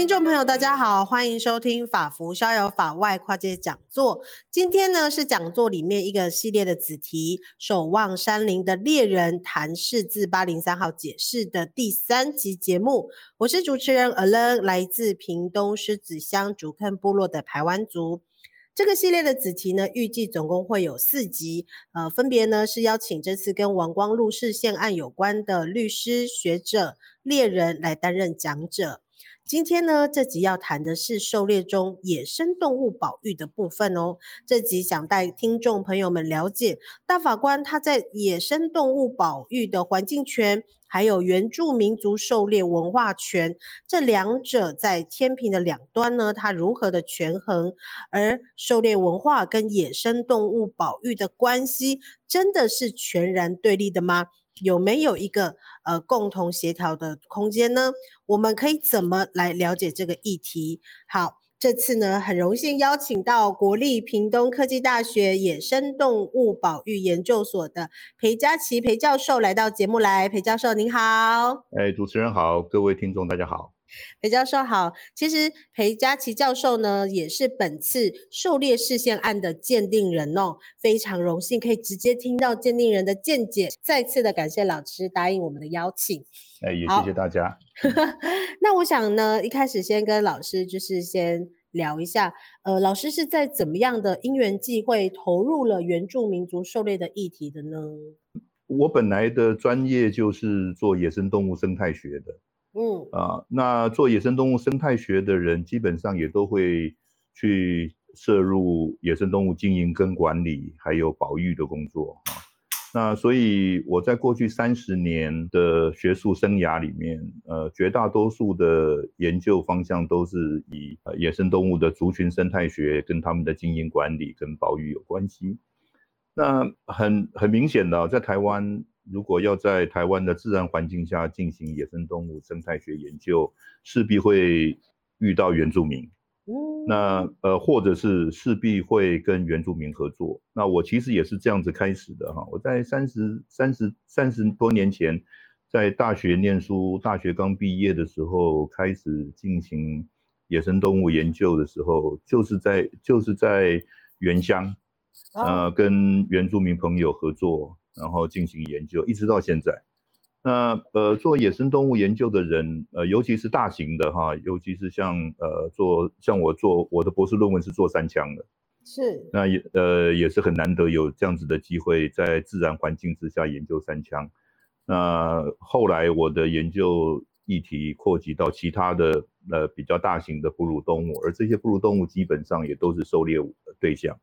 听众朋友，大家好，欢迎收听法服逍遥法外跨界讲座。今天呢是讲座里面一个系列的子题“守望山林的猎人谈释字八零三号解释”的第三集节目。我是主持人 Allen，来自屏东狮子乡竹坑部落的排湾族。这个系列的子题呢，预计总共会有四集，呃，分别呢是邀请这次跟王光禄事件案有关的律师、学者、猎人来担任讲者。今天呢，这集要谈的是狩猎中野生动物保育的部分哦。这集想带听众朋友们了解大法官他在野生动物保育的环境权，还有原住民族狩猎文化权这两者在天平的两端呢，它如何的权衡？而狩猎文化跟野生动物保育的关系，真的是全然对立的吗？有没有一个呃共同协调的空间呢？我们可以怎么来了解这个议题？好，这次呢很荣幸邀请到国立屏东科技大学野生动物保育研究所的裴佳琪裴教授来到节目来。裴教授您好。哎，主持人好，各位听众大家好。裴教授好，其实裴佳琪教授呢，也是本次狩猎视线案的鉴定人哦，非常荣幸可以直接听到鉴定人的见解。再次的感谢老师答应我们的邀请，哎，也谢谢大家。那我想呢，一开始先跟老师就是先聊一下，呃，老师是在怎么样的因缘际会投入了原住民族狩猎的议题的呢？我本来的专业就是做野生动物生态学的。嗯啊，那做野生动物生态学的人，基本上也都会去涉入野生动物经营跟管理，还有保育的工作啊。那所以我在过去三十年的学术生涯里面，呃，绝大多数的研究方向都是以野生动物的族群生态学跟他们的经营管理跟保育有关系。那很很明显的，在台湾。如果要在台湾的自然环境下进行野生动物生态学研究，势必会遇到原住民。那呃，或者是势必会跟原住民合作。那我其实也是这样子开始的哈。我在三十三十三十多年前，在大学念书，大学刚毕业的时候开始进行野生动物研究的时候，就是在就是在原乡，呃，跟原住民朋友合作。然后进行研究，一直到现在。那呃，做野生动物研究的人，呃，尤其是大型的哈，尤其是像呃做像我做我的博士论文是做山羌的，是。那也呃也是很难得有这样子的机会，在自然环境之下研究山羌。那后来我的研究议题扩及到其他的呃比较大型的哺乳动物，而这些哺乳动物基本上也都是狩猎的对象。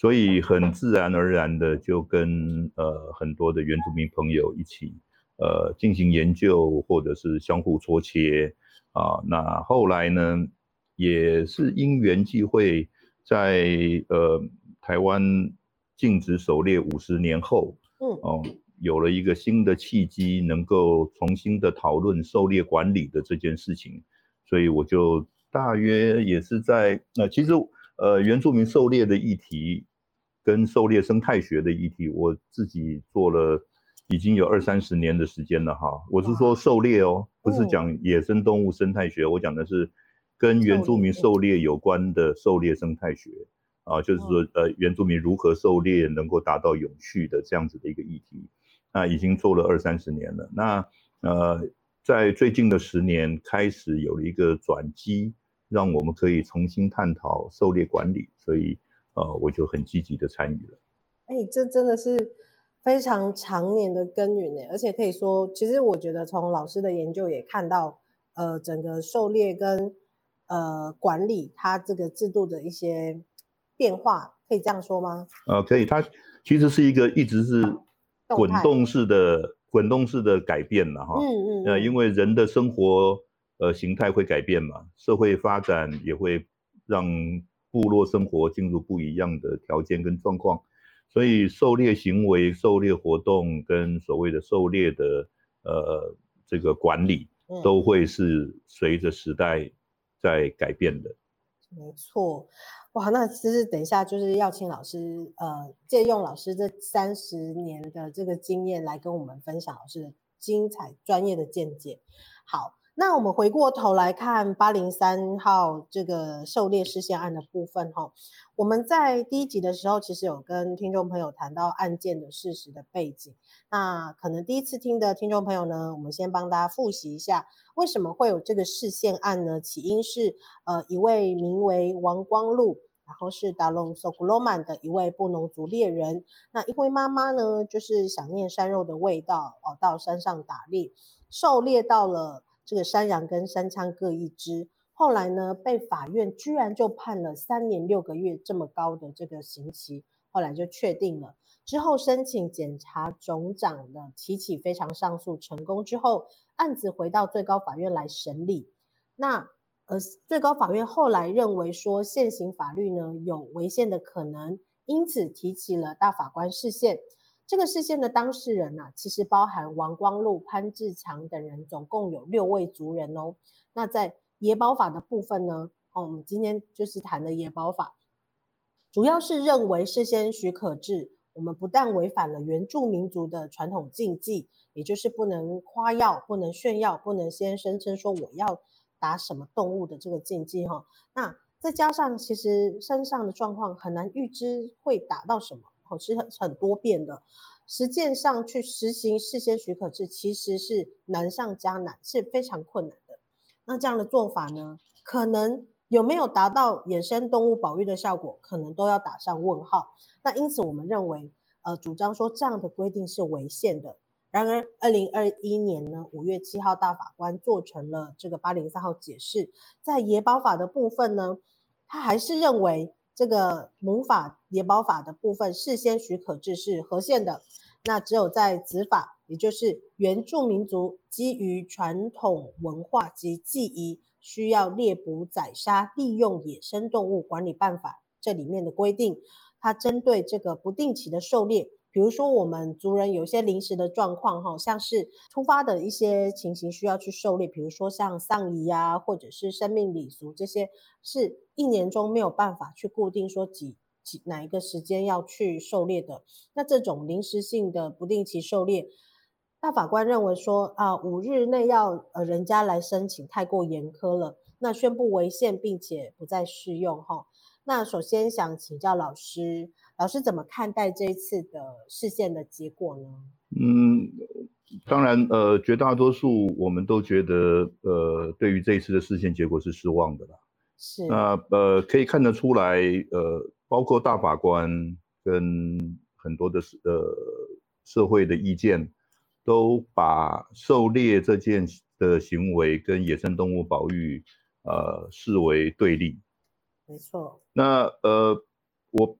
所以很自然而然的就跟呃很多的原住民朋友一起呃进行研究，或者是相互搓切啊。那后来呢，也是因缘际会在，在呃台湾禁止狩猎五十年后，嗯哦，有了一个新的契机，能够重新的讨论狩猎管理的这件事情。所以我就大约也是在那，其实呃原住民狩猎的议题。跟狩猎生态学的议题，我自己做了已经有二三十年的时间了哈。我是说狩猎哦，不是讲野生动物生态学，我讲的是跟原住民狩猎有关的狩猎生态学啊，就是说呃原住民如何狩猎能够达到永续的这样子的一个议题，那已经做了二三十年了。那呃在最近的十年开始有了一个转机，让我们可以重新探讨狩猎管理，所以。呃，我就很积极的参与了。哎、欸，这真的是非常长年的耕耘呢，而且可以说，其实我觉得从老师的研究也看到，呃，整个狩猎跟呃管理它这个制度的一些变化，可以这样说吗？呃，可以，它其实是一个一直是滚动式的滚动式的改变了哈。嗯嗯。呃，因为人的生活呃形态会改变嘛，社会发展也会让。部落生活进入不一样的条件跟状况，所以狩猎行为、狩猎活动跟所谓的狩猎的呃这个管理，都会是随着时代在改变的。嗯、没错，哇，那其实等一下就是要请老师呃借用老师这三十年的这个经验来跟我们分享老师的精彩专业的见解。好。那我们回过头来看八零三号这个狩猎释宪案的部分哈，我们在第一集的时候其实有跟听众朋友谈到案件的事实的背景。那可能第一次听的听众朋友呢，我们先帮大家复习一下，为什么会有这个释宪案呢？起因是呃一位名为王光禄，然后是达隆索古罗曼的一位布农族猎人。那因为妈妈呢就是想念山肉的味道哦，到山上打猎，狩猎到了。这个山羊跟山羌各一只，后来呢，被法院居然就判了三年六个月这么高的这个刑期，后来就确定了。之后申请检察总长的提起非常上诉成功之后，案子回到最高法院来审理。那呃，最高法院后来认为说现行法律呢有违宪的可能，因此提起了大法官释宪。这个事件的当事人呐、啊，其实包含王光禄、潘志强等人，总共有六位族人哦。那在野保法的部分呢，哦，我们今天就是谈的野保法，主要是认为事先许可制，我们不但违反了原住民族的传统禁忌，也就是不能夸耀、不能炫耀、不能先声称说我要打什么动物的这个禁忌哈、哦。那再加上其实山上的状况很难预知会打到什么。哦，是很很多变的，实践上去实行事先许可制，其实是难上加难，是非常困难的。那这样的做法呢，可能有没有达到野生动物保育的效果，可能都要打上问号。那因此，我们认为，呃，主张说这样的规定是违宪的。然而，二零二一年呢，五月七号，大法官做成了这个八零三号解释，在野保法的部分呢，他还是认为。这个母法野保法的部分事先许可制是合宪的，那只有在子法，也就是原住民族基于传统文化及祭仪，需要猎捕宰杀利用野生动物管理办法这里面的规定，它针对这个不定期的狩猎。比如说，我们族人有些临时的状况，哈，像是突发的一些情形需要去狩猎，比如说像丧仪啊，或者是生命礼俗这些，是一年中没有办法去固定说几几哪一个时间要去狩猎的。那这种临时性的不定期狩猎，大法官认为说啊，五日内要呃人家来申请太过严苛了，那宣布违宪，并且不再适用，哈。那首先想请教老师。老师怎么看待这一次的释宪的结果呢？嗯，当然，呃，绝大多数我们都觉得，呃，对于这一次的释宪结果是失望的啦。是。那呃，可以看得出来，呃，包括大法官跟很多的呃社会的意见，都把狩猎这件的行为跟野生动物保育，呃，视为对立。没错。那呃，我。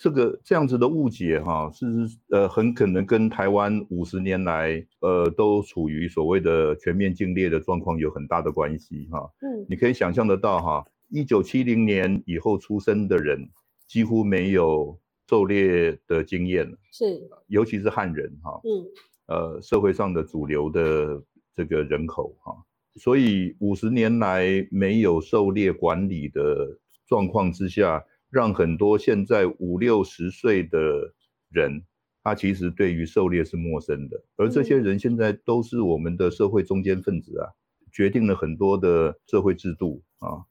这个这样子的误解哈，是呃很可能跟台湾五十年来呃都处于所谓的全面禁猎的状况有很大的关系哈。嗯，你可以想象得到哈，一九七零年以后出生的人几乎没有狩猎的经验，是，尤其是汉人哈。嗯，呃，社会上的主流的这个人口哈，所以五十年来没有狩猎管理的状况之下。让很多现在五六十岁的人，他其实对于狩猎是陌生的，而这些人现在都是我们的社会中坚分子啊，决定了很多的社会制度啊。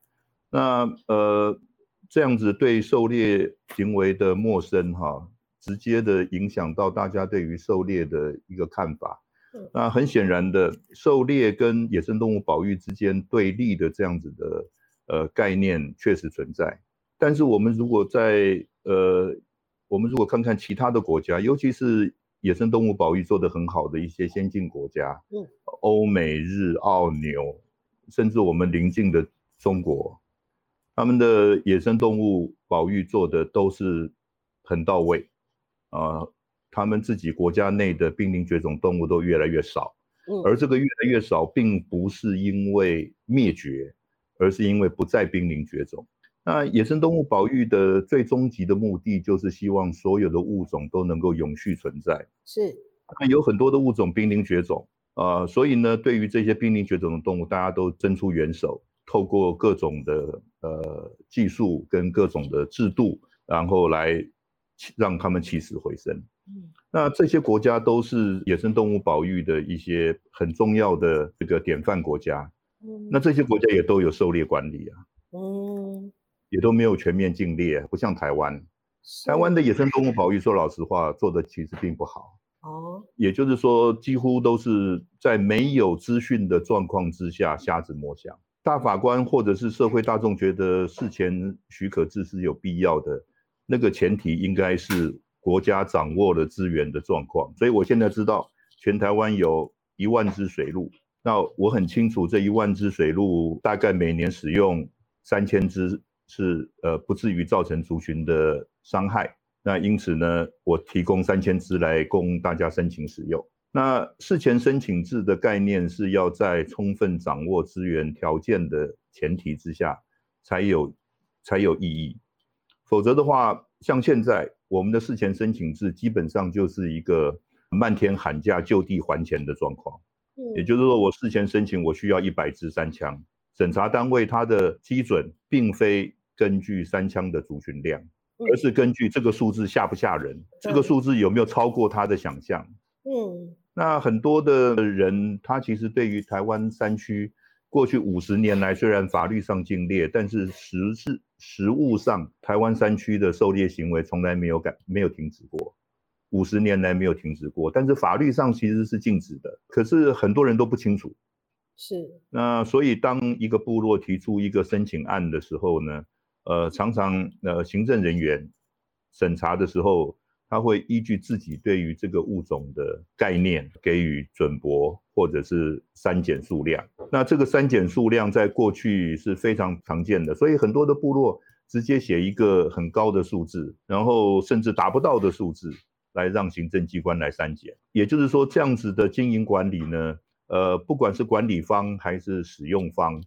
那呃，这样子对狩猎行为的陌生哈，直接的影响到大家对于狩猎的一个看法。那很显然的，狩猎跟野生动物保育之间对立的这样子的呃概念确实存在。但是我们如果在呃，我们如果看看其他的国家，尤其是野生动物保育做得很好的一些先进国家，嗯，欧美日澳纽，甚至我们邻近的中国，他们的野生动物保育做的都是很到位，啊、呃，他们自己国家内的濒临绝种动物都越来越少，嗯，而这个越来越少，并不是因为灭绝，而是因为不再濒临绝种。那野生动物保育的最终极的目的，就是希望所有的物种都能够永续存在。是，那有很多的物种濒临绝种，啊、呃，所以呢，对于这些濒临绝种的动物，大家都伸出援手，透过各种的呃技术跟各种的制度，然后来让他们起死回生。嗯，那这些国家都是野生动物保育的一些很重要的这个典范国家。嗯，那这些国家也都有狩猎管理啊，嗯，也都没有全面禁猎，不像台湾，台湾的野生动物保育，说老实话，做的其实并不好。哦，也就是说，几乎都是在没有资讯的状况之下瞎子摸象。大法官或者是社会大众觉得事前许可制是有必要的，那个前提应该是国家掌握了资源的状况。所以我现在知道，全台湾有一万只水鹿，那我很清楚这一万只水鹿大概每年使用三千只，是呃不至于造成族群的伤害。那因此呢，我提供三千只来供大家申请使用。那事前申请制的概念是要在充分掌握资源条件的前提之下，才有才有意义。否则的话，像现在我们的事前申请制基本上就是一个漫天喊价、就地还钱的状况。也就是说，我事前申请我需要一百支三枪，审查单位它的基准并非根据三枪的族群量。而是根据这个数字吓不吓人，这个数字有没有超过他的想象？嗯，那很多的人，他其实对于台湾山区过去五十年来，虽然法律上禁猎，但是实质实务上，台湾山区的狩猎行为从来没有改，没有停止过，五十年来没有停止过。但是法律上其实是禁止的，可是很多人都不清楚。是，那所以当一个部落提出一个申请案的时候呢？呃，常常呃，行政人员审查的时候，他会依据自己对于这个物种的概念给予准博，或者是删减数量。那这个删减数量在过去是非常常见的，所以很多的部落直接写一个很高的数字，然后甚至达不到的数字，来让行政机关来删减。也就是说，这样子的经营管理呢，呃，不管是管理方还是使用方，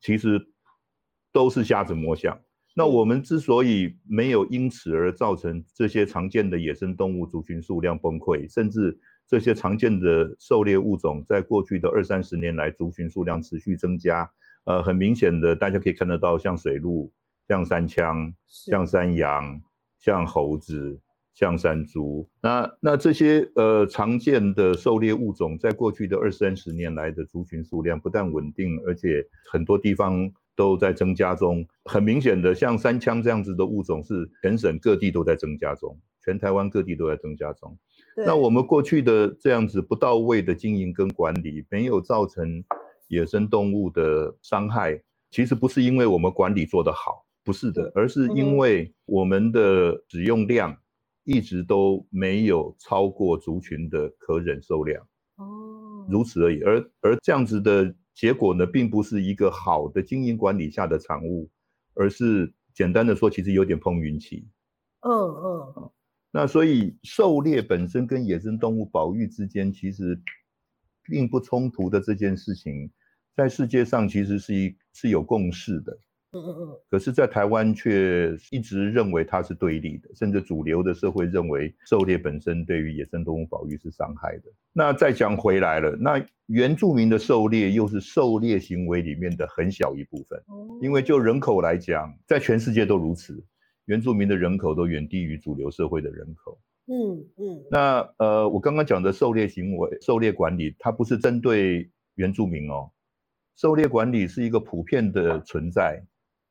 其实。都是瞎子摸象。那我们之所以没有因此而造成这些常见的野生动物族群数量崩溃，甚至这些常见的狩猎物种在过去的二三十年来族群数量持续增加，呃，很明显的，大家可以看得到，像水鹿、像山羌、像山羊、像猴子、像山猪，那那这些呃常见的狩猎物种，在过去的二三十年来的族群数量不但稳定，而且很多地方。都在增加中，很明显的，像三枪这样子的物种是全省各地都在增加中，全台湾各地都在增加中。那我们过去的这样子不到位的经营跟管理，没有造成野生动物的伤害，其实不是因为我们管理做得好，不是的，而是因为我们的使用量一直都没有超过族群的可忍受量。哦，如此而已。而而这样子的。结果呢，并不是一个好的经营管理下的产物，而是简单的说，其实有点碰运气。嗯嗯。那所以狩猎本身跟野生动物保育之间其实并不冲突的这件事情，在世界上其实是一是有共识的。嗯嗯嗯，可是，在台湾却一直认为它是对立的，甚至主流的社会认为狩猎本身对于野生动物保育是伤害的。那再讲回来了，那原住民的狩猎又是狩猎行为里面的很小一部分，因为就人口来讲，在全世界都如此，原住民的人口都远低于主流社会的人口。嗯嗯，那呃，我刚刚讲的狩猎行为、狩猎管理，它不是针对原住民哦，狩猎管理是一个普遍的存在。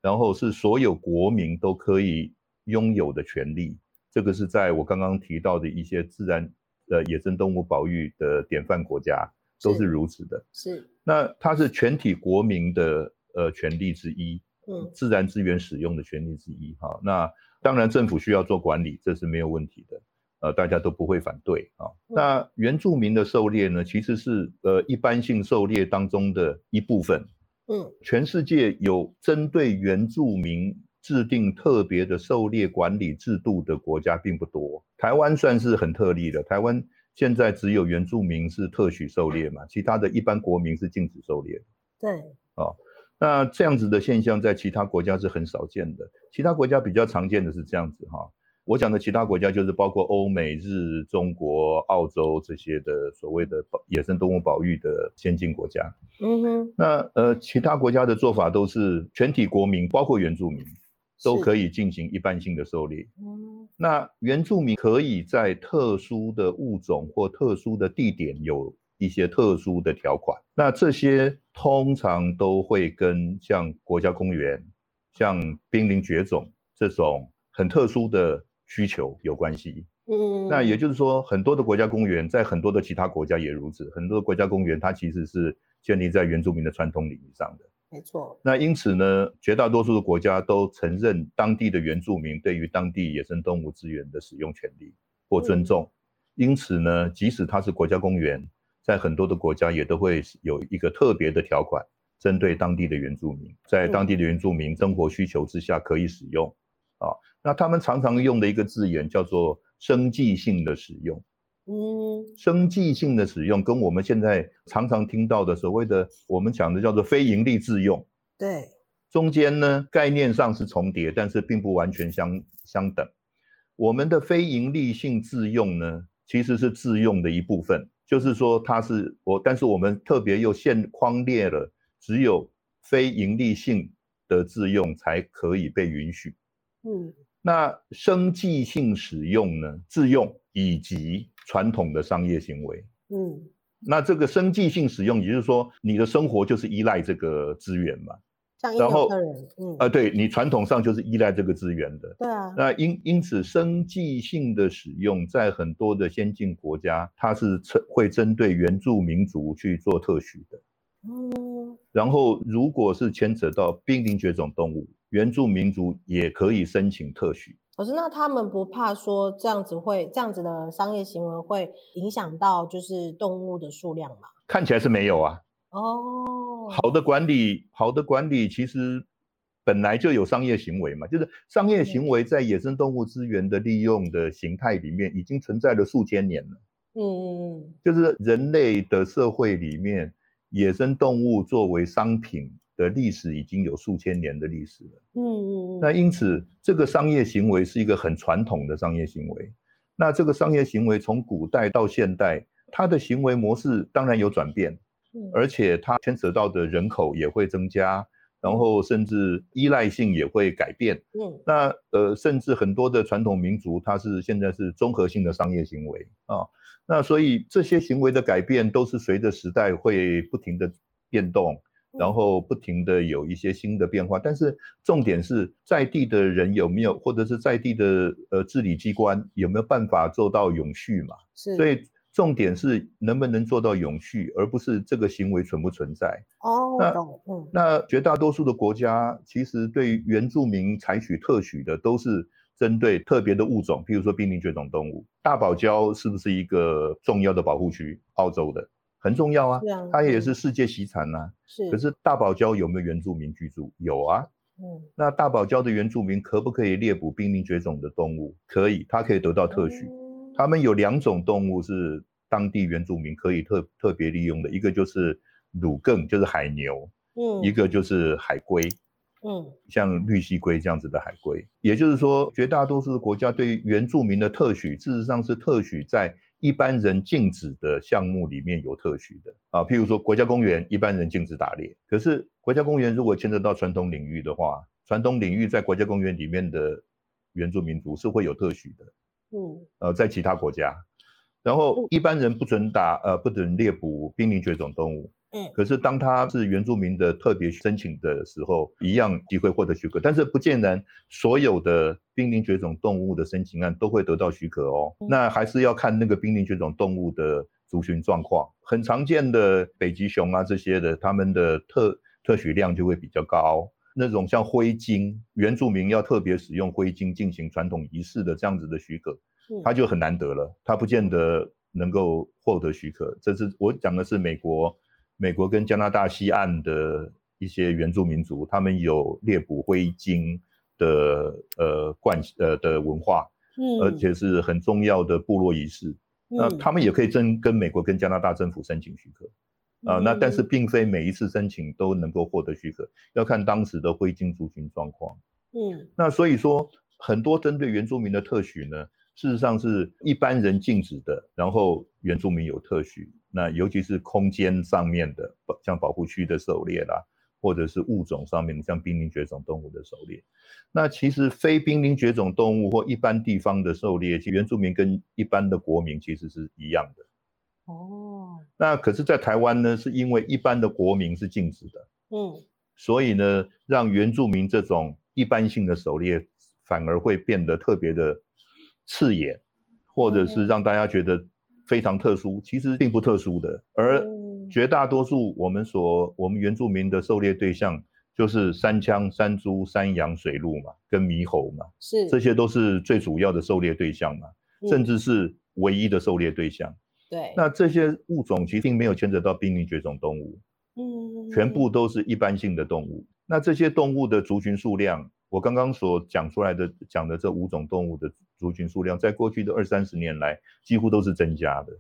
然后是所有国民都可以拥有的权利，这个是在我刚刚提到的一些自然呃野生动物保育的典范国家都是如此的。是，是那它是全体国民的呃权利之一，嗯，自然资源使用的权利之一。哈，那当然政府需要做管理，这是没有问题的，呃，大家都不会反对啊。那原住民的狩猎呢，其实是呃一般性狩猎当中的一部分。嗯，全世界有针对原住民制定特别的狩猎管理制度的国家并不多，台湾算是很特例的。台湾现在只有原住民是特许狩猎嘛，其他的一般国民是禁止狩猎。对，哦，那这样子的现象在其他国家是很少见的，其他国家比较常见的是这样子哈。我讲的其他国家就是包括欧美日、中国、澳洲这些的所谓的野生动物保育的先进国家。嗯哼。那呃，其他国家的做法都是全体国民，包括原住民，都可以进行一般性的狩猎。嗯。那原住民可以在特殊的物种或特殊的地点有一些特殊的条款。那这些通常都会跟像国家公园、像濒临绝种这种很特殊的需求有关系。嗯，那也就是说，很多的国家公园在很多的其他国家也如此。很多的国家公园它其实是建立在原住民的传统领域上的。没错。那因此呢，绝大多数的国家都承认当地的原住民对于当地野生动物资源的使用权利或尊重。嗯。因此呢，即使它是国家公园，在很多的国家也都会有一个特别的条款，针对当地的原住民，在当地的原住民生活需求之下可以使用。啊，那他们常常用的一个字眼叫做。生计性的使用，嗯，生计性的使用跟我们现在常常听到的所谓的我们讲的叫做非营利自用，对，中间呢概念上是重叠，但是并不完全相相等。我们的非营利性自用呢，其实是自用的一部分，就是说它是我，但是我们特别又限框列了，只有非营利性的自用才可以被允许，嗯。那生计性使用呢？自用以及传统的商业行为，嗯，那这个生计性使用，也就是说，你的生活就是依赖这个资源嘛，然后，嗯，啊，对你传统上就是依赖这个资源的，对啊，那因因此，生计性的使用在很多的先进国家，它是针会针对原住民族去做特许的，嗯，然后如果是牵扯到濒临绝种动物。原住民族也可以申请特许，可是那他们不怕说这样子会这样子的商业行为会影响到就是动物的数量吗？看起来是没有啊。哦，好的管理，好的管理其实本来就有商业行为嘛，就是商业行为在野生动物资源的利用的形态里面已经存在了数千年了。嗯嗯嗯，就是人类的社会里面，野生动物作为商品。的历史已经有数千年的历史了，嗯嗯嗯，那因此这个商业行为是一个很传统的商业行为，那这个商业行为从古代到现代，它的行为模式当然有转变，嗯，而且它牵扯到的人口也会增加，然后甚至依赖性也会改变，嗯，那呃甚至很多的传统民族它是现在是综合性的商业行为啊，那所以这些行为的改变都是随着时代会不停的变动。然后不停的有一些新的变化，但是重点是在地的人有没有，或者是在地的呃治理机关有没有办法做到永续嘛？是，所以重点是能不能做到永续，而不是这个行为存不存在。哦，那嗯，那绝大多数的国家其实对原住民采取特许的都是针对特别的物种，譬如说濒临绝种动物，大堡礁是不是一个重要的保护区？澳洲的。很重要啊，它也是世界遗产呐。是，可是大堡礁有没有原住民居住？有啊。嗯，那大堡礁的原住民可不可以猎捕濒临绝种的动物？可以，它可以得到特许。嗯，他们有两种动物是当地原住民可以特特别利用的，一个就是乳更，就是海牛。嗯，一个就是海龟。嗯，像绿蜥龟这样子的海龟。也就是说，绝大多数的国家对于原住民的特许，事实上是特许在。一般人禁止的项目里面有特许的啊，譬如说国家公园，一般人禁止打猎。可是国家公园如果牵扯到传统领域的话，传统领域在国家公园里面的原住民族是会有特许的。嗯，呃，在其他国家，然后一般人不准打，呃，不准猎捕濒临绝种动物。嗯，可是当他是原住民的特别申请的时候，一样机会获得许可，但是不见得所有的濒临绝种动物的申请案都会得到许可哦。那还是要看那个濒临绝种动物的族群状况。很常见的北极熊啊这些的，他们的特特许量就会比较高。那种像灰鲸，原住民要特别使用灰鲸进行传统仪式的这样子的许可，他就很难得了，他不见得能够获得许可。这是我讲的是美国。美国跟加拿大西岸的一些原住民族，他们有猎捕灰鲸的呃惯呃的文化，嗯，而且是很重要的部落仪式。嗯、那他们也可以跟跟美国跟加拿大政府申请许可，啊、呃，那但是并非每一次申请都能够获得许可，要看当时的灰鲸族群状况。嗯，那所以说很多针对原住民的特许呢，事实上是一般人禁止的，然后原住民有特许。那尤其是空间上面的，像保护区的狩猎啦，或者是物种上面的，像濒临绝种动物的狩猎。那其实非濒临绝种动物或一般地方的狩猎，其实原住民跟一般的国民其实是一样的。哦，那可是，在台湾呢，是因为一般的国民是禁止的，嗯，所以呢，让原住民这种一般性的狩猎反而会变得特别的刺眼，或者是让大家觉得非常特殊，其实并不特殊的。而绝大多数我们所我们原住民的狩猎对象，就是山羌、山猪、山羊、水鹿嘛，跟猕猴嘛，是，这些都是最主要的狩猎对象嘛，甚至是唯一的狩猎对象。对，那这些物种其实并没有牵扯到濒临绝种动物，嗯，全部都是一般性的动物。那这些动物的族群数量，我刚刚所讲出来的讲的这五种动物的族群数量，在过去的二三十年来，几乎都是增加的。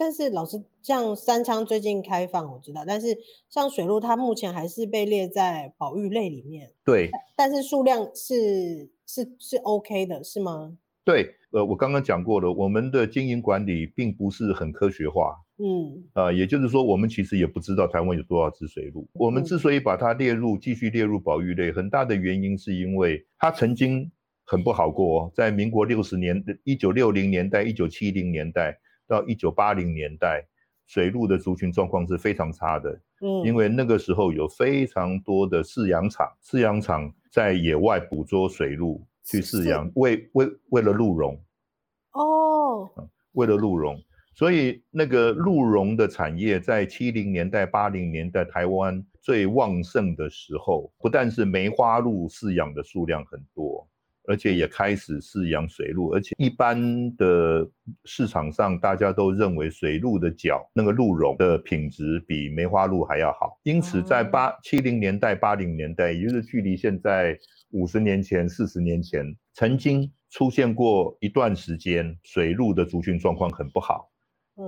但是老师，像三仓最近开放，我知道，但是像水鹿，它目前还是被列在保育类里面。对，但是数量是是是 OK 的，是吗？对，呃，我刚刚讲过了，我们的经营管理并不是很科学化，嗯，呃，也就是说，我们其实也不知道台湾有多少只水鹿。我们之所以把它列入继续列入保育类，很大的原因是因为它曾经很不好过，在民国六十年、一九六零年代、一九七零年代到一九八零年代，水鹿的族群状况是非常差的，嗯，因为那个时候有非常多的饲养场，饲养场在野外捕捉水鹿。去饲养，为为为了鹿茸，哦，为了鹿茸，所以那个鹿茸的产业在七零年代、八零年代台湾最旺盛的时候，不但是梅花鹿饲养的数量很多，而且也开始饲养水鹿，而且一般的市场上大家都认为水鹿的角那个鹿茸的品质比梅花鹿还要好，因此在八七零年代、八零年代，也就是距离现在。五十年前、四十年前，曾经出现过一段时间，水鹿的族群状况很不好。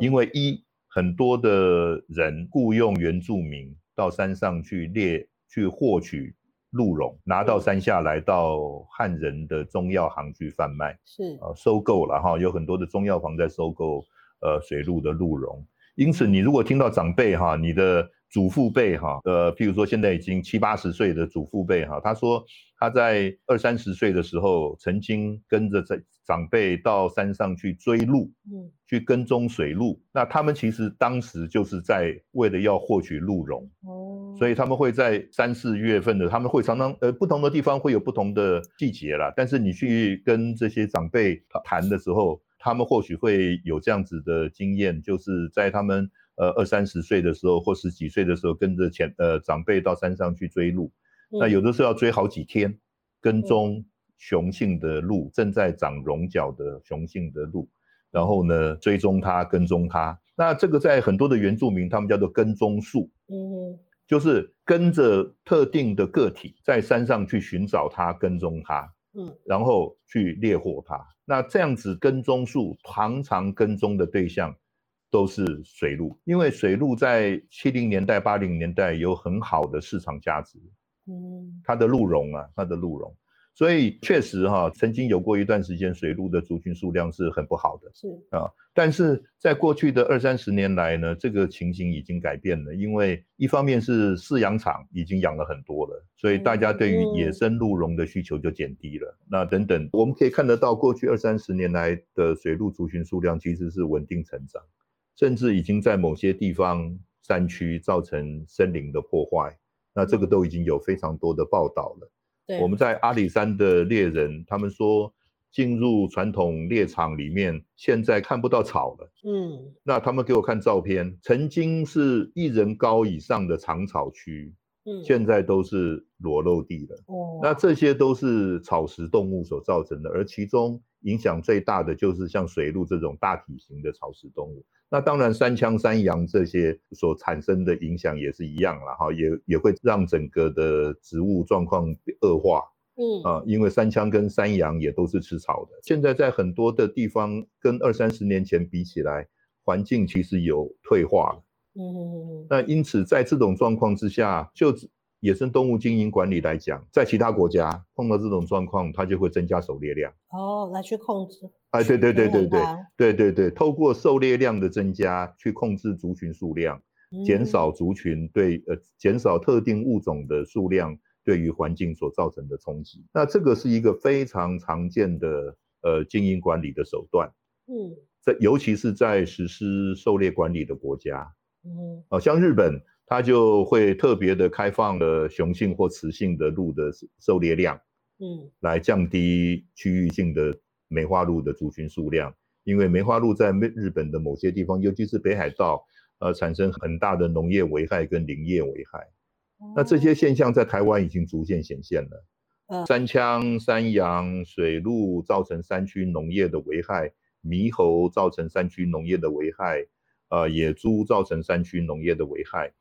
因为一很多的人雇佣原住民到山上去猎、去获取鹿茸，拿到山下来到汉人的中药行去贩卖，是啊，收购了哈，有很多的中药房在收购呃水鹿的鹿茸。因此，你如果听到长辈哈，你的祖父辈哈，呃，譬如说现在已经七八十岁的祖父辈哈，他说。他在二三十岁的时候，曾经跟着在长辈到山上去追鹿，嗯，去跟踪水鹿。那他们其实当时就是在为了要获取鹿茸，哦，所以他们会在三四月份的，他们会常常呃不同的地方会有不同的季节啦。但是你去跟这些长辈谈的时候，他们或许会有这样子的经验，就是在他们呃二三十岁的时候或十几岁的时候，跟着前呃长辈到山上去追鹿。那有的时候要追好几天，跟踪雄性的鹿，正在长绒角的雄性的鹿，然后呢，追踪它，跟踪它。那这个在很多的原住民，他们叫做跟踪术，嗯，就是跟着特定的个体在山上去寻找它，跟踪它，嗯，然后去猎获它。那这样子跟踪术，常常跟踪的对象都是水路，因为水路在七零年代、八零年代有很好的市场价值。嗯，它的鹿茸啊，它的鹿茸，所以确实哈、啊，曾经有过一段时间，水鹿的族群数量是很不好的，是啊。但是在过去的二三十年来呢，这个情形已经改变了，因为一方面是饲养场已经养了很多了，所以大家对于野生鹿茸的需求就减低了。嗯、那等等，我们可以看得到，过去二三十年来的水鹿族群数量其实是稳定成长，甚至已经在某些地方山区造成森林的破坏。那这个都已经有非常多的报道了。对，我们在阿里山的猎人，他们说进入传统猎场里面，现在看不到草了。嗯，那他们给我看照片，曾经是一人高以上的长草区，嗯，现在都是裸露地了。哦，那这些都是草食动物所造成的，而其中影响最大的就是像水鹿这种大体型的草食动物。那当然，三枪三羊这些所产生的影响也是一样了哈，也也会让整个的植物状况恶化。嗯啊，因为三枪跟山羊也都是吃草的。现在在很多的地方，跟二三十年前比起来，环境其实有退化了。嗯嗯嗯。那因此，在这种状况之下，就野生动物经营管理来讲，在其他国家碰到这种状况，它就会增加狩猎量。哦，来去控制。哎，对对对对对，对对对，透过狩猎量的增加去控制族群数量，减少族群对呃减少特定物种的数量对于环境所造成的冲击。那这个是一个非常常见的呃经营管理的手段。嗯，在尤其是在实施狩猎管理的国家，嗯，哦，像日本，它就会特别的开放了雄性或雌性的鹿的狩猎量，嗯，来降低区域性的梅花鹿的族群数量，因为梅花鹿在日本的某些地方，尤其是北海道，呃，产生很大的农业危害跟林业危害。那这些现象在台湾已经逐渐显现了。嗯，山羌、山羊、水鹿造成山区农业的危害，猕猴造成山区农业的危害，呃，野猪造成山区农业的危害。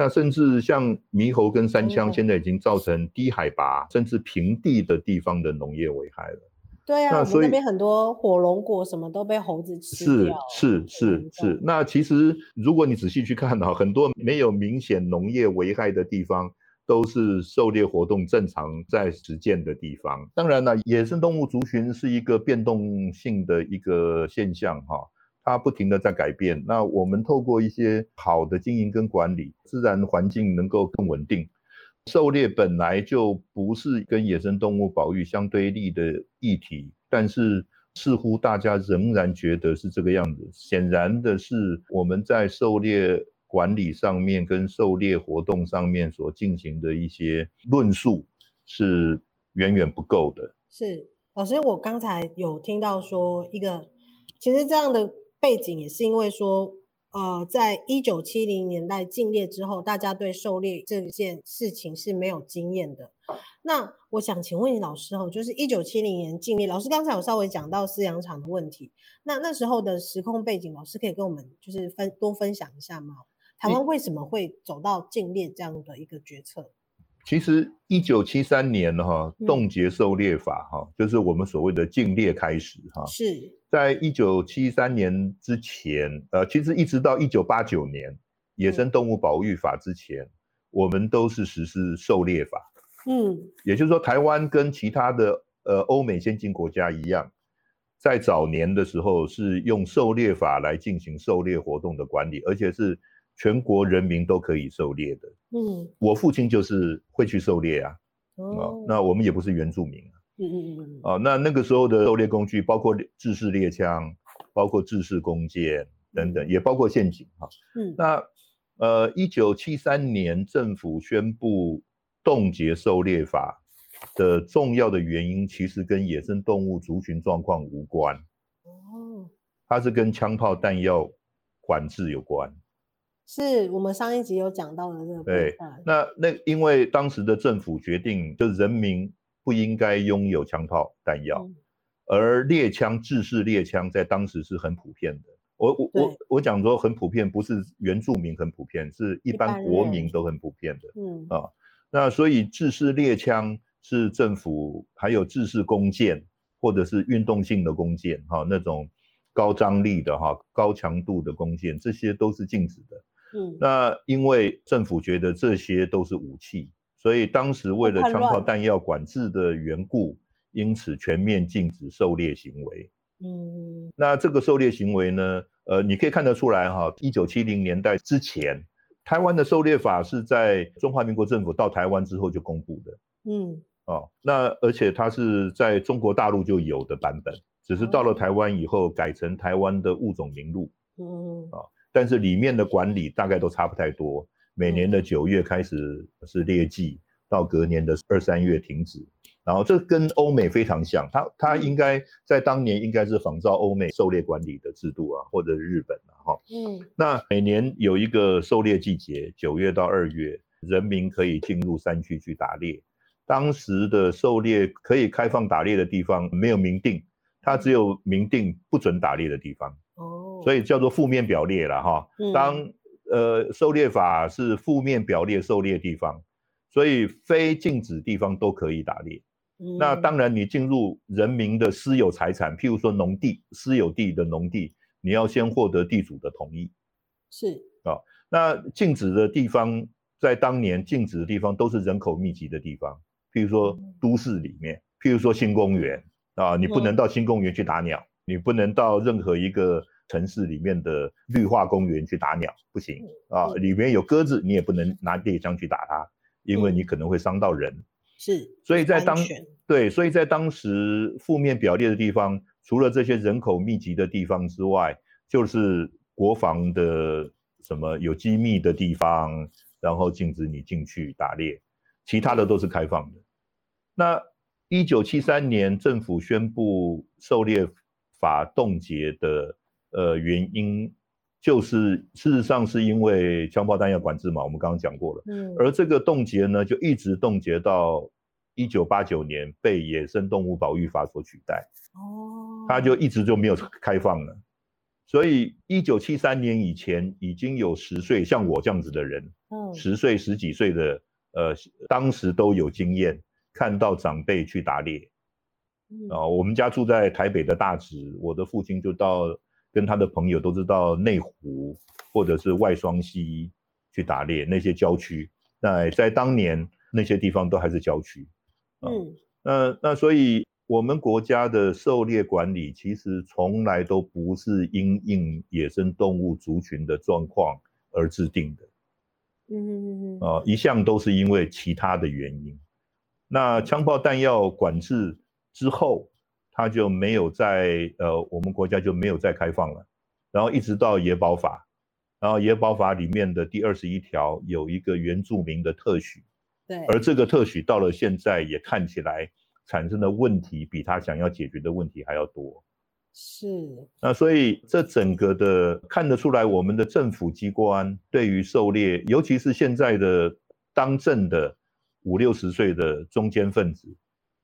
那甚至像猕猴跟山羌，现在已经造成低海拔甚至平地的地方的农业危害了。对啊，那所以那边很多火龙果什么都被猴子吃掉。是是是是。那其实如果你仔细去看哈，很多没有明显农业危害的地方，都是狩猎活动正常在实践的地方。当然了，野生动物族群是一个变动性的一个现象哈，它不停的在改变。那我们透过一些好的经营跟管理，自然环境能够更稳定。狩猎本来就不是跟野生动物保育相对立的议题，但是似乎大家仍然觉得是这个样子。显然的是，我们在狩猎管理上面跟狩猎活动上面所进行的一些论述是远远不够的。是，老师，我刚才有听到说一个，其实这样的背景也是因为说。呃，在一九七零年代禁猎之后，大家对狩猎这件事情是没有经验的。那我想请问你老师哦，就是一九七零年禁猎，老师刚才有稍微讲到饲养场的问题，那那时候的时空背景，老师可以跟我们就是分多分享一下吗？台湾为什么会走到禁猎这样的一个决策？其实一九七三年哈，冻结狩猎法哈，嗯，就是我们所谓的禁猎开始哈。是在一九七三年之前，呃，其实一直到一九八九年野生动物保育法之前，嗯，我们都是实施狩猎法。嗯，也就是说，台湾跟其他的呃欧美先进国家一样，在早年的时候是用狩猎法来进行狩猎活动的管理，而且是。全国人民都可以狩猎的。嗯，我父亲就是会去狩猎啊。哦，那我们也不是原住民啊。嗯嗯嗯嗯。啊，那那个时候的狩猎工具包括制式猎枪，包括制式弓箭等等，也包括陷阱哈。嗯。那呃，一九七三年政府宣布冻结狩猎法的重要的原因，其实跟野生动物族群状况无关。哦。它是跟枪炮弹药管制有关。是我们上一集有讲到的这个。对，那那因为当时的政府决定，就是人民不应该拥有枪炮弹药，嗯、而猎枪、制式猎枪在当时是很普遍的。我我我我讲说很普遍，不是原住民很普遍，是一般国民都很普遍的。嗯啊，那所以制式猎枪是政府还有制式弓箭或者是运动性的弓箭哈，那种高张力的哈、高强度的弓箭，这些都是禁止的。嗯，那因为政府觉得这些都是武器，所以当时为了枪炮弹药管制的缘故，因此全面禁止狩猎行为。嗯，那这个狩猎行为呢，呃，你可以看得出来哈，一九七零年代之前，台湾的狩猎法是在中华民国政府到台湾之后就公布的。嗯，哦，那而且它是在中国大陆就有的版本，只是到了台湾以后改成台湾的物种名录。嗯，啊。但是里面的管理大概都差不太多，每年的九月开始是劣季，到隔年的二三月停止，然后这跟欧美非常像，它它应该在当年应该是仿照欧美狩猎管理的制度啊，或者日本啊，哈，嗯，那每年有一个狩猎季节，九月到二月，人民可以进入山区去打猎，当时的狩猎可以开放打猎的地方没有明定，它只有明定不准打猎的地方。所以叫做负面表列了哈。当呃狩猎法是负面表列狩猎地方，所以非禁止地方都可以打猎。那当然你进入人民的私有财产，譬如说农地、私有地的农地，你要先获得地主的同意。是啊，那禁止的地方，在当年禁止的地方都是人口密集的地方，譬如说都市里面，譬如说新公园啊，你不能到新公园去打鸟，你不能到任何一个。城市里面的绿化公园去打鸟不行啊，里面有鸽子，你也不能拿猎枪去打它，因为你可能会伤到人。是，所以在当对，所以在当时负面表列的地方除了这些人口密集的地方之外，就是国防的什么有机密的地方，然后禁止你进去打猎，其他的都是开放的。那一九七三年政府宣布狩猎法冻结的呃原因，就是事实上是因为枪炮弹药管制嘛，我们刚刚讲过了。嗯，而这个冻结呢，就一直冻结到一九八九年被野生动物保育法所取代。哦，它就一直就没有开放了。所以一九七三年以前已经有十岁像我这样子的人，嗯，十岁十几岁的，呃，当时都有经验，看到长辈去打猎。啊，我们家住在台北的大直，我的父亲就到。跟他的朋友都知道内湖或者是外双溪去打猎，那些郊区，那在当年那些地方都还是郊区。嗯，那那所以我们国家的狩猎管理其实从来都不是因应野生动物族群的状况而制定的。嗯嗯嗯啊，一向都是因为其他的原因。那枪炮弹药管制之后。他就没有在呃，我们国家就没有再开放了，然后一直到野保法，然后野保法里面的第二十一条有一个原住民的特许，对，而这个特许到了现在也看起来产生的问题比他想要解决的问题还要多，是，那所以这整个的看得出来，我们的政府机关对于狩猎，尤其是现在的当政的五六十岁的中间分子，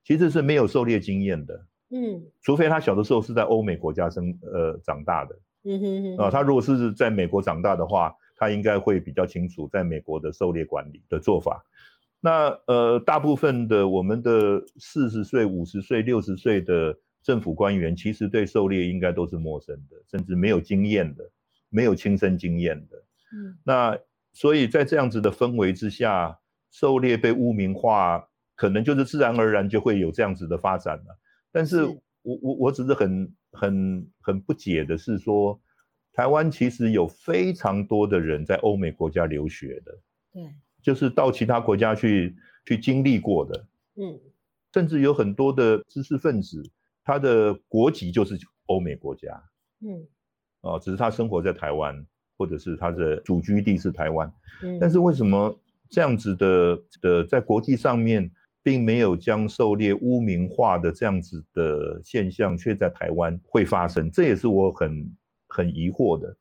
其实是没有狩猎经验的。嗯，除非他小的时候是在欧美国家生呃长大的，嗯哼哼，啊，他如果是在美国长大的话，他应该会比较清楚在美国的狩猎管理的做法。那呃，大部分的我们的四十岁、五十岁、六十岁的政府官员，其实对狩猎应该都是陌生的，甚至没有经验的，没有亲身经验的。嗯，那所以在这样子的氛围之下，狩猎被污名化，可能就是自然而然就会有这样子的发展了。但是我我我只是很很很不解的是说，台湾其实有非常多的人在欧美国家留学的，对，就是到其他国家去去经历过的，嗯，甚至有很多的知识分子，他的国籍就是欧美国家，嗯，哦，只是他生活在台湾，或者是他的祖居地是台湾，嗯，但是为什么这样子的的在国际上面？并没有将狩猎污名化的这样子的现象，却在台湾会发生，这也是我很很疑惑的。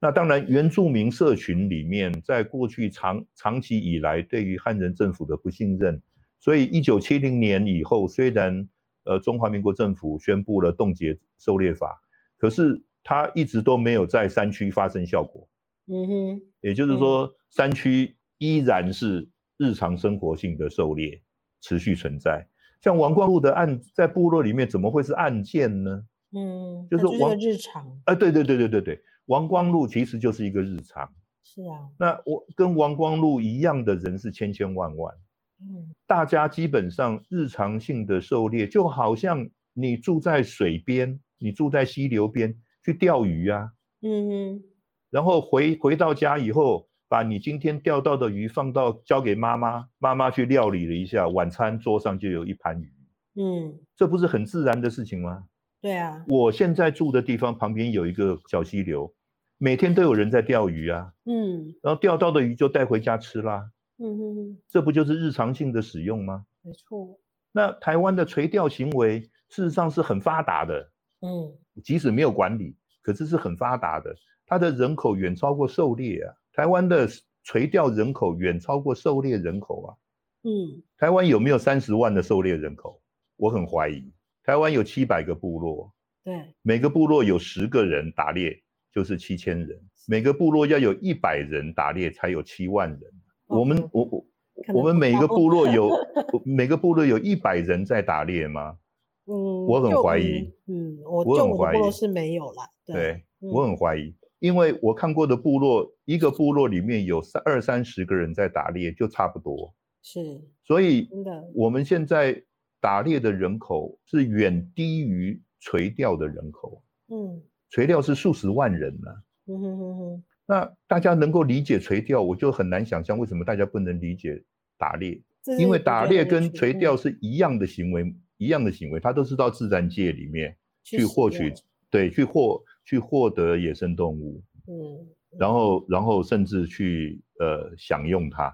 那当然，原住民社群里面，在过去长长期以来对于汉人政府的不信任，所以一九七零年以后，虽然呃中华民国政府宣布了冻结狩猎法，可是它一直都没有在山区发生效果。嗯哼，也就是说，山区依然是日常生活性的狩猎。持续存在，像王光禄的案，在部落里面怎么会是案件呢？嗯，就是王就是日常。啊，对对对对对对，王光禄其实就是一个日常。是啊，那我跟王光禄一样的人是千千万万。嗯，大家基本上日常性的狩猎，就好像你住在水边，你住在溪流边去钓鱼啊。嗯哼，然后回回到家以后。把你今天钓到的鱼放到交给妈妈，妈妈去料理了一下，晚餐桌上就有一盘鱼。嗯，这不是很自然的事情吗？对啊，我现在住的地方旁边有一个小溪流，每天都有人在钓鱼啊。嗯，然后钓到的鱼就带回家吃啦。嗯哼哼，这不就是日常性的使用吗？没错。那台湾的垂钓行为事实上是很发达的。嗯，即使没有管理，可是是很发达的，它的人口远超过狩猎啊。台湾的垂钓人口远超过狩猎人口啊！嗯，台湾有没有三十万的狩猎人口？我很怀疑。台湾有七百个部落，对，每个部落有十个人打猎，就是七千人。每个部落要有一百人打猎，才有七万人。我们我我我们每个部落有 每个部落有一百人在打猎吗？嗯，我很怀疑。嗯，我就我的部落是没有了。对，我很怀疑。因为我看过的部落，一个部落里面有三二三十个人在打猎，就差不多。是，所以我们现在打猎的人口是远低于垂钓的人口。嗯，垂钓是数十万人呢。嗯哼哼哼。那大家能够理解垂钓，我就很难想象为什么大家不能理解打猎。因为打猎跟垂钓是一样的行为，一样的行为，它都是到自然界里面。去获取，对，去获去获得野生动物，嗯，然后然后甚至去呃享用它，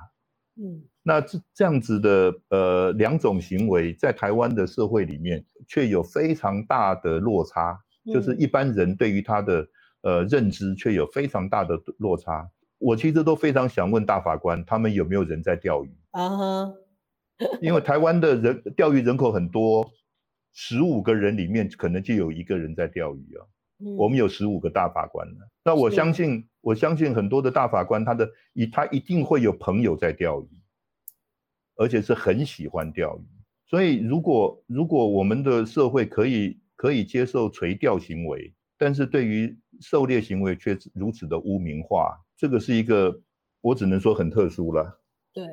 嗯，那这这样子的呃两种行为，在台湾的社会里面却有非常大的落差，嗯、就是一般人对于它的呃认知却有非常大的落差。我其实都非常想问大法官，他们有没有人在钓鱼？啊哈，因为台湾的人钓鱼人口很多。十五个人里面可能就有一个人在钓鱼啊，嗯、我们有十五个大法官呢。那我相信，我相信很多的大法官，他的一他一定会有朋友在钓鱼，而且是很喜欢钓鱼。所以，如果如果我们的社会可以可以接受垂钓行为，但是对于狩猎行为却如此的污名化，这个是一个我只能说很特殊了。对，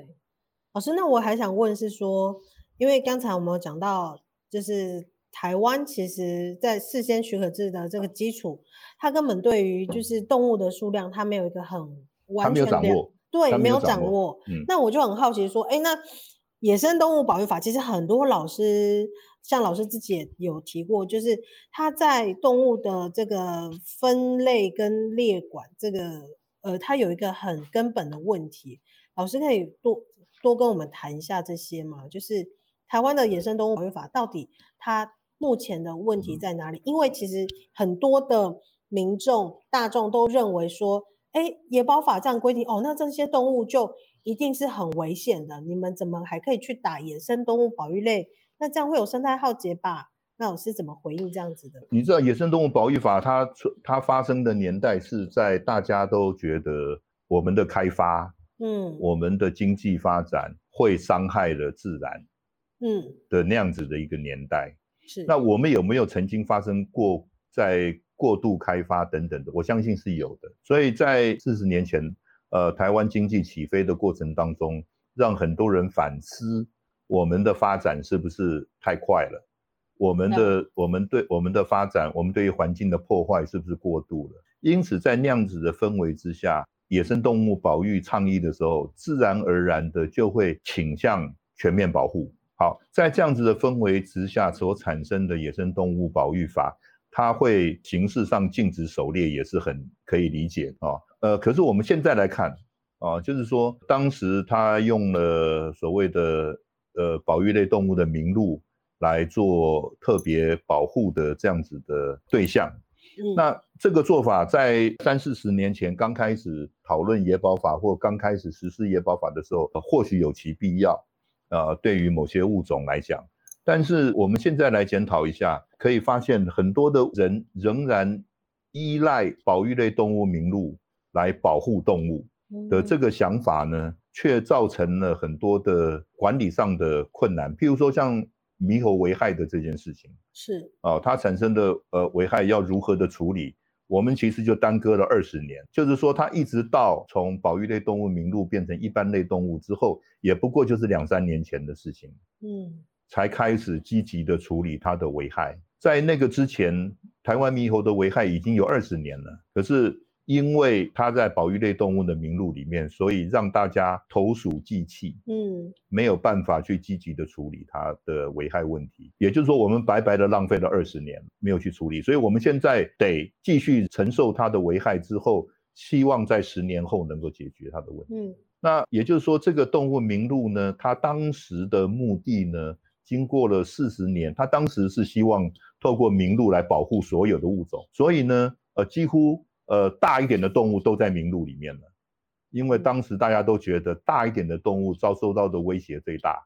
老师，那我还想问是说，因为刚才我们有讲到。就是台湾，其实在事先许可制的这个基础，它根本对于就是动物的数量，它没有一个很完全的掌握，对，没有掌握。嗯，那我就很好奇说，哎，那野生动物保育法其实很多老师，像老师自己也有提过，就是它在动物的这个分类跟列管这个，呃，它有一个很根本的问题。老师可以多多跟我们谈一下这些吗？就是。台湾的野生动物保育法到底它目前的问题在哪里？因为其实很多的民众大众都认为说，哎，野保法这样规定，哦，那这些动物就一定是很危险的。你们怎么还可以去打野生动物保育类？那这样会有生态浩劫吧？那老师怎么回应这样子的？你知道野生动物保育法它它发生的年代是在大家都觉得我们的开发，嗯，我们的经济发展会伤害了自然。嗯的那样子的一个年代，是那我们有没有曾经发生过在过度开发等等的？我相信是有的。所以在四十年前，呃，台湾经济起飞的过程当中，让很多人反思我们的发展是不是太快了？我们的、嗯、我们对我们的发展，我们对于环境的破坏是不是过度了？因此，在那样子的氛围之下，野生动物保育倡议的时候，自然而然的就会倾向全面保护。好，在这样子的氛围之下所产生的野生动物保育法，它会形式上禁止狩猎，也是很可以理解啊。呃，可是我们现在来看啊，就是说当时他用了所谓的呃保育类动物的名录来做特别保护的这样子的对象。嗯，那这个做法在三四十年前刚开始讨论野保法或刚开始实施野保法的时候，或许有其必要。呃，对于某些物种来讲，但是我们现在来检讨一下，可以发现很多的人仍然依赖保育类动物名录来保护动物的这个想法呢，却造成了很多的管理上的困难。譬如说，像猕猴危害的这件事情，是啊，它产生的呃危害要如何的处理？我们其实就耽搁了二十年，就是说，它一直到从保育类动物名录变成一般类动物之后，也不过就是两三年前的事情，嗯，才开始积极的处理它的危害。在那个之前，台湾猕猴的危害已经有二十年了，可是。因为它在保育类动物的名录里面，所以让大家投鼠忌器，嗯，没有办法去积极的处理它的危害问题。也就是说，我们白白的浪费了二十年，没有去处理，所以我们现在得继续承受它的危害之后，希望在十年后能够解决它的问题。嗯，那也就是说，这个动物名录呢，它当时的目的呢，经过了四十年，它当时是希望透过名录来保护所有的物种，所以呢，呃，几乎。呃，大一点的动物都在名录里面了，因为当时大家都觉得大一点的动物遭受到的威胁最大，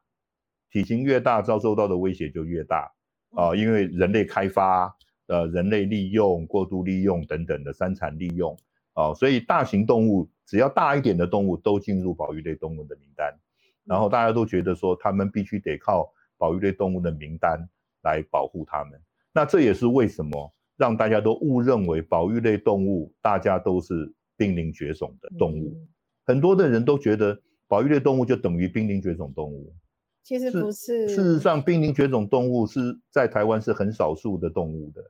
体型越大，遭受到的威胁就越大啊，呃，因为人类开发，呃，人类利用、过度利用等等的三产利用啊，呃，所以大型动物只要大一点的动物都进入保育类动物的名单，然后大家都觉得说他们必须得靠保育类动物的名单来保护他们，那这也是为什么。让大家都误认为保育类动物大家都是濒临绝种的动物，嗯、很多的人都觉得保育类动物就等于濒临绝种动物，其实不是。事实上，濒临绝种动物是在台湾是很少数的动物的。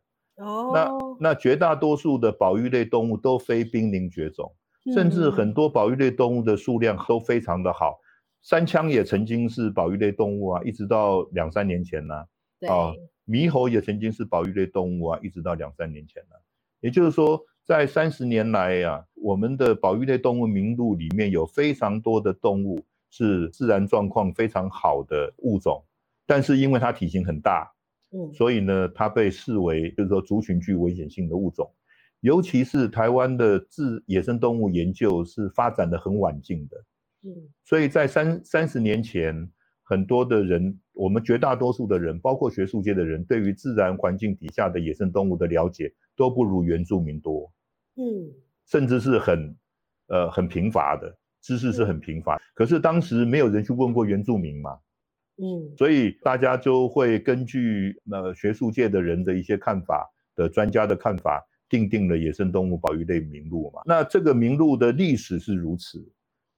哦。那那绝大多数的保育类动物都非濒临绝种，嗯、甚至很多保育类动物的数量都非常的好。山羌也曾经是保育类动物啊，一直到两三年前呢、啊。对啊，猕猴也曾经是保育类动物啊，一直到两三年前了。也就是说，在三十年来呀、啊，我们的保育类动物名录里面有非常多的动物是自然状况非常好的物种，但是因为它体型很大，嗯，所以呢，它被视为就是说族群具危险性的物种。尤其是台湾的自野生动物研究是发展得很晚近的，嗯，所以在三三十年前，很多的人，我们绝大多数的人，包括学术界的人，对于自然环境底下的野生动物的了解都不如原住民多，嗯，甚至是很，呃，很贫乏的知识是很贫乏。可是当时没有人去问过原住民嘛，嗯，所以大家就会根据呃学术界的人的一些看法的专家的看法。定定了野生动物保育类名录嘛，那这个名录的历史是如此，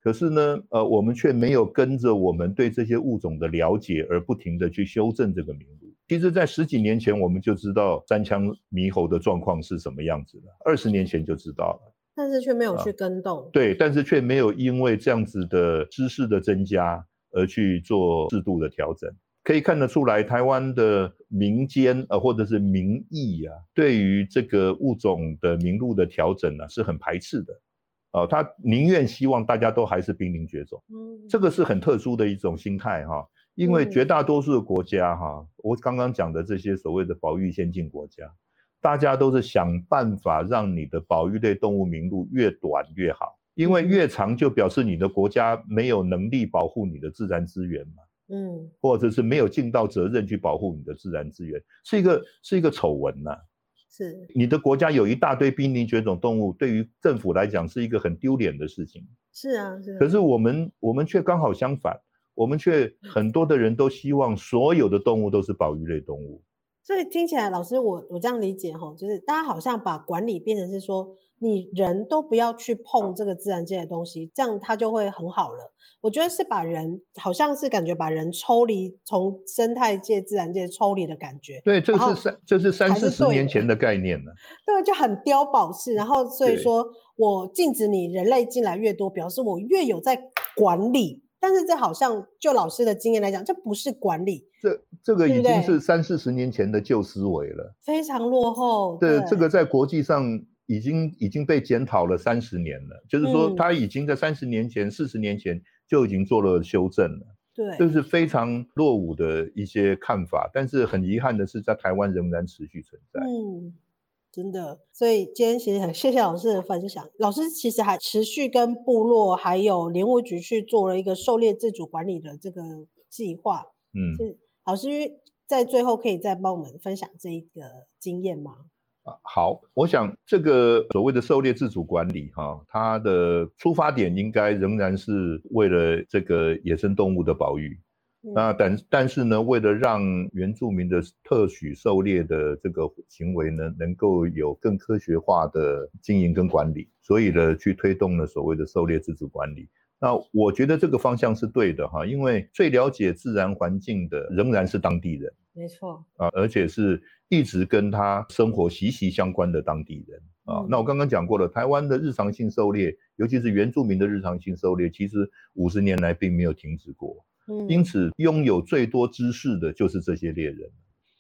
可是呢，呃，我们却没有跟着我们对这些物种的了解而不停的去修正这个名录。其实，在十几年前我们就知道三枪猕猴的状况是什么样子了，二十年前就知道了，但是却没有去跟动。啊，对，但是却没有因为这样子的知识的增加而去做适度的调整。可以看得出来，台湾的民间呃，或者是民意啊，对于这个物种的名录的调整呢、啊，是很排斥的，哦、呃，他宁愿希望大家都还是濒临绝种，嗯，这个是很特殊的一种心态哈，因为绝大多数的国家哈，我刚刚讲的这些所谓的保育先进国家，大家都是想办法让你的保育类动物名录越短越好，因为越长就表示你的国家没有能力保护你的自然资源嘛。嗯，或者是没有尽到责任去保护你的自然资源，是一个是一个丑闻呐。是，你的国家有一大堆濒临绝种动物，对于政府来讲是一个很丢脸的事情。是啊，是啊。可是我们我们却刚好相反，我们却很多的人都希望所有的动物都是保育类动物。所以听起来，老师我我这样理解哈，就是大家好像把管理变成是说，你人都不要去碰这个自然界的东西，这样它就会很好了。我觉得是把人，好像是感觉把人抽离，从生态界、自然界抽离的感觉。对，这是三，这是三四十年前的概念了。对，就很碉堡式。然后所以说我禁止你人类进来越多，表示我越有在管理。但是这好像就老师的经验来讲，这不是管理。这这个已经是三四十年前的旧思维了，非常落后。对，这个在国际上。已经已经被检讨了三十年了，就是说他已经在三十年前、四十年前就已经做了修正了。对，这是非常落伍的一些看法，但是很遗憾的是，在台湾仍然持续存在。嗯，真的。所以今天其实很谢谢老师的分享。老师其实还持续跟部落还有林务局去做了一个狩猎自主管理的这个计划。嗯，是老师在最后可以再帮我们分享这一个经验吗？好，我想这个所谓的狩猎自主管理，哈，它的出发点应该仍然是为了这个野生动物的保育。那但但是呢，为了让原住民的特许狩猎的这个行为呢，能够有更科学化的经营跟管理，所以呢，去推动了所谓的狩猎自主管理。那我觉得这个方向是对的，哈，因为最了解自然环境的仍然是当地人。没错啊，而且是一直跟他生活息息相关的当地人啊。那我刚刚讲过了，台湾的日常性狩猎，尤其是原住民的日常性狩猎，其实五十年来并没有停止过。嗯，因此拥有最多知识的就是这些猎人。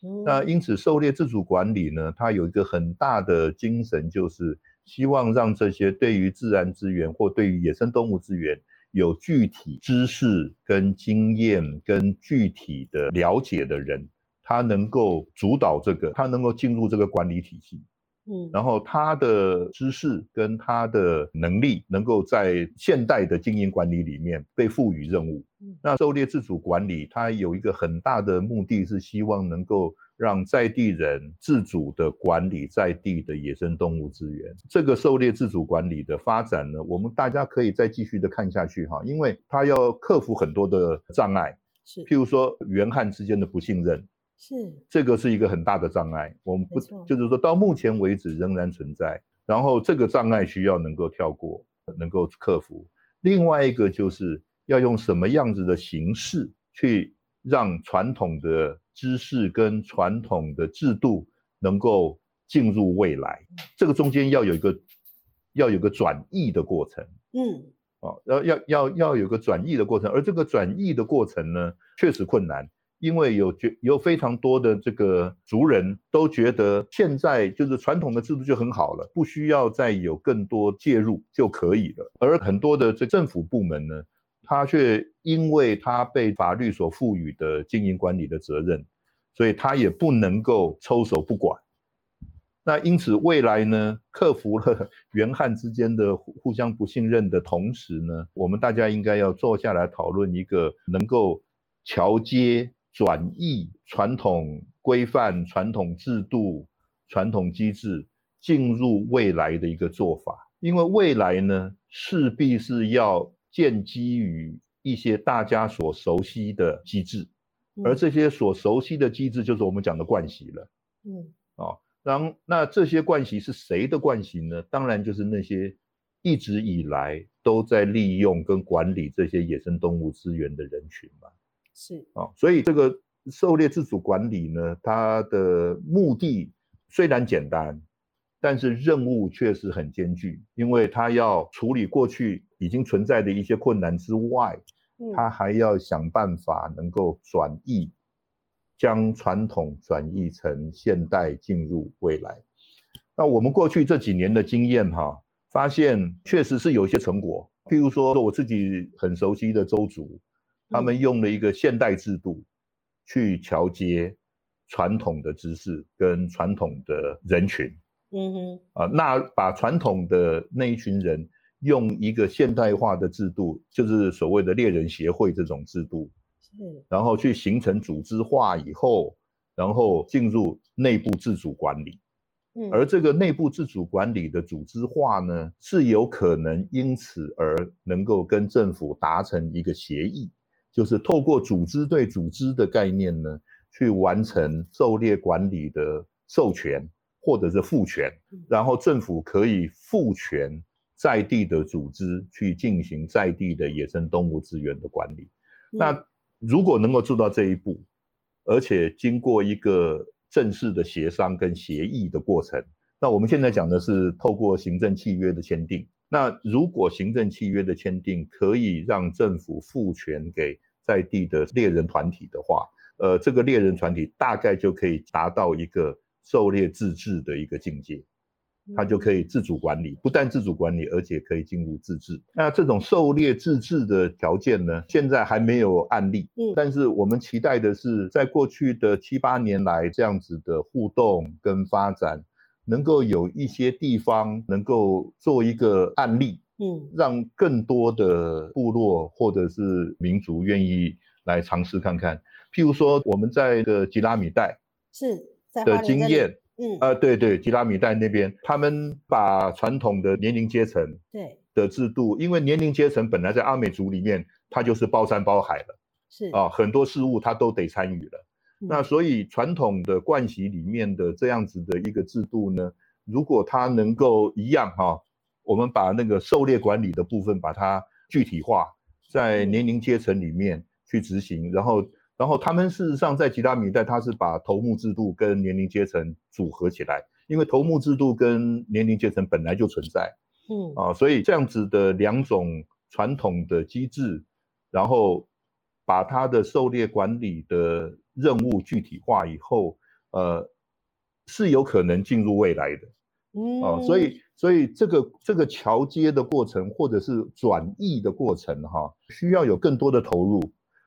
嗯，那因此狩猎自主管理呢，它有一个很大的精神，就是希望让这些对于自然资源或对于野生动物资源。有具体知识跟经验跟具体的了解的人，他能够主导这个，他能够进入这个管理体系，嗯，然后他的知识跟他的能力，能够在现代的经营管理里面被赋予任务。那狩猎自主管理，它有一个很大的目的是希望能够。让在地人自主的管理在地的野生动物资源，这个狩猎自主管理的发展呢，我们大家可以再继续的看下去哈，因为它要克服很多的障碍，是，譬如说原汉之间的不信任，是，这个是一个很大的障碍，我们不就是说到目前为止仍然存在，然后这个障碍需要能够跳过，能够克服。另外一个就是要用什么样子的形式去让传统的。知识跟传统的制度能够进入未来，这个中间要有一个要有个转译的过程，嗯，哦，要要要要有个转译的过程，而这个转译的过程呢，确实困难，因为有觉有非常多的这个族人都觉得现在就是传统的制度就很好了，不需要再有更多介入就可以了。而很多的这政府部门呢，他却因为他被法律所赋予的经营管理的责任，所以他也不能够抽手不管。那因此未来呢，克服了 原汉之间的互相不信任的同时呢，我们大家应该要坐下来讨论一个能够桥接。转译传统规范、传统制度、传统机制进入未来的一个做法，因为未来呢，势必是要建基于一些大家所熟悉的机制，而这些所熟悉的机制就是我们讲的惯习了。嗯，哦，然后那这些惯习是谁的惯习呢？当然就是那些一直以来都在利用跟管理这些野生动物资源的人群嘛。是啊、哦，所以这个狩猎自主管理呢，它的目的虽然简单，但是任务确实很艰巨，因为它要处理过去已经存在的一些困难之外，它还要想办法能够转译，将传统转译成现代进入未来。那我们过去这几年的经验哈，发现确实是有一些成果，譬如说我自己很熟悉的周族。他们用了一个现代制度去桥接传统的知识跟传统的人群，嗯哼，啊，那把传统的那一群人用一个现代化的制度，就是所谓的猎人协会这种制度，是，然后去形成组织化以后，然后进入内部自主管理，嗯，而这个内部自主管理的组织化呢，是有可能因此而能够跟政府达成一个协议。就是透过组织对组织的概念呢，去完成狩猎管理的授权或者是赋权，然后政府可以赋权在地的组织去进行在地的野生动物资源的管理。那如果能够做到这一步，而且经过一个正式的协商跟协议的过程，那我们现在讲的是透过行政契约的签订。那如果行政契约的签订可以让政府赋权给在地的猎人团体的话，呃，这个猎人团体大概就可以达到一个狩猎自治的一个境界，它就可以自主管理，不但自主管理，而且可以进入自治。那这种狩猎自治的条件呢，现在还没有案例，嗯，但是我们期待的是，在过去的七八年来这样子的互动跟发展。能够有一些地方能够做一个案例，嗯，让更多的部落或者是民族愿意来尝试看看。譬如说，我们在的吉拉米代是的经验，嗯，啊、呃，对对，吉拉米代那边，他们把传统的年龄阶层对。的制度，因为年龄阶层本来在阿美族里面，它就是包山包海了，是。啊，很多事物他都得参与了。那所以传统的惯习里面的这样子的一个制度呢，如果它能够一样哈，我们把那个狩猎管理的部分把它具体化，在年龄阶层里面去执行，然后然后他们事实上在吉拉米代，他是把头目制度跟年龄阶层组合起来，因为头目制度跟年龄阶层本来就存在，嗯。啊，所以这样子的两种传统的机制，然后把它的狩猎管理的任务具体化以后，呃，是有可能进入未来的，嗯，哦，所以，所以这个这个桥接的过程，或者是转译的过程，哈，需要有更多的投入。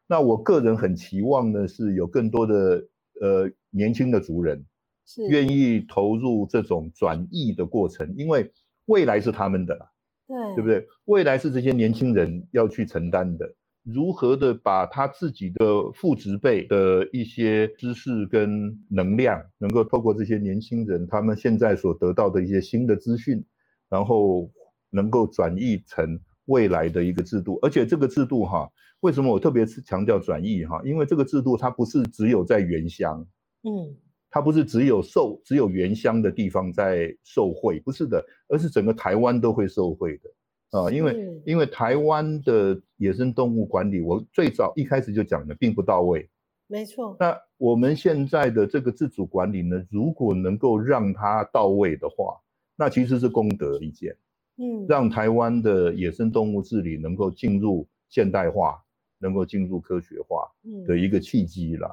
那我个人很期望的是有更多的呃年轻的族人，是愿意投入这种转译的过程，因为未来是他们的啦，对，对不对？未来是这些年轻人要去承担的。如何的把他自己的父职辈的一些知识跟能量，能够透过这些年轻人他们现在所得到的一些新的资讯，然后能够转译成未来的一个制度。而且这个制度哈，为什么我特别强调转译哈？因为这个制度它不是只有在原乡，嗯，它不是只有受只有原乡的地方在受惠，不是的，而是整个台湾都会受惠的。啊，因为因为台湾的野生动物管理，我最早一开始就讲的并不到位，没错。那我们现在的这个自主管理呢，如果能够让它到位的话，那其实是功德一件，嗯，让台湾的野生动物治理能够进入现代化，能够进入科学化的一个契机啦。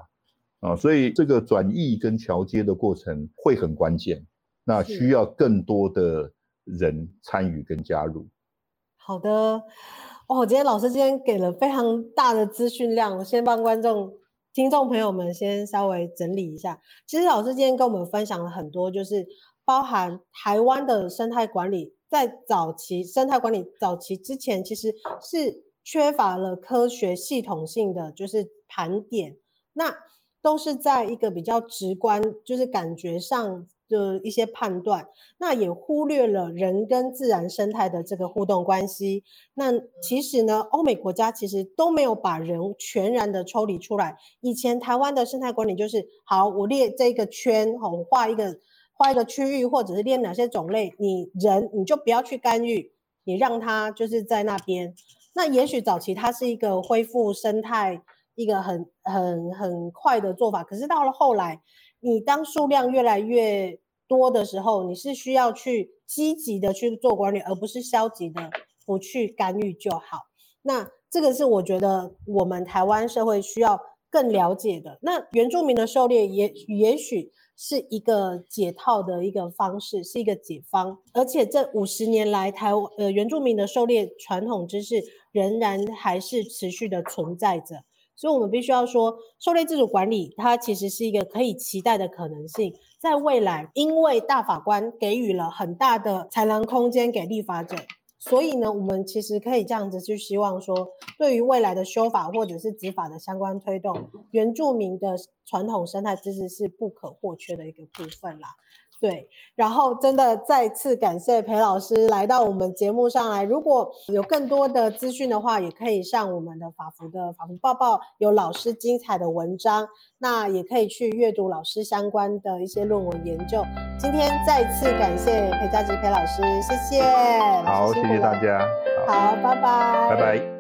啊，所以这个转移跟桥接的过程会很关键，那需要更多的人参与跟加入。好的，哦，今天老师今天给了非常大的资讯量，我先帮观众、听众朋友们先稍微整理一下。其实老师今天跟我们分享了很多，就是包含台湾的生态管理，在早期生态管理早期之前，其实是缺乏了科学系统性的就是盘点，那都是在一个比较直观，就是感觉上。的一些判断，那也忽略了人跟自然生态的这个互动关系。那其实呢，欧美国家其实都没有把人全然的抽离出来。以前台湾的生态管理就是，好，我列这个圈，我画一个画一个区域，或者是列哪些种类，你人你就不要去干预，你让它就是在那边。那也许早期它是一个恢复生态一个很很很快的做法，可是到了后来。你当数量越来越多的时候，你是需要去积极的去做管理，而不是消极的不去干预就好。那这个是我觉得我们台湾社会需要更了解的。那原住民的狩猎也也许是一个解套的一个方式，是一个解方。而且这五十年来，台湾呃原住民的狩猎传统知识仍然还是持续的存在着。所以，我们必须要说，狩猎自主管理它其实是一个可以期待的可能性。在未来，因为大法官给予了很大的裁量空间给立法者，所以呢，我们其实可以这样子去希望说，对于未来的修法或者是执法的相关推动，原住民的传统生态知识是不可或缺的一个部分啦。对，然后真的再次感谢裴老师来到我们节目上来。如果有更多的资讯的话，也可以上我们的法服的法服报报，有老师精彩的文章，那也可以去阅读老师相关的一些论文研究。今天再次感谢裴佳吉裴老师，谢谢。好，谢谢大家。好，拜拜。拜拜。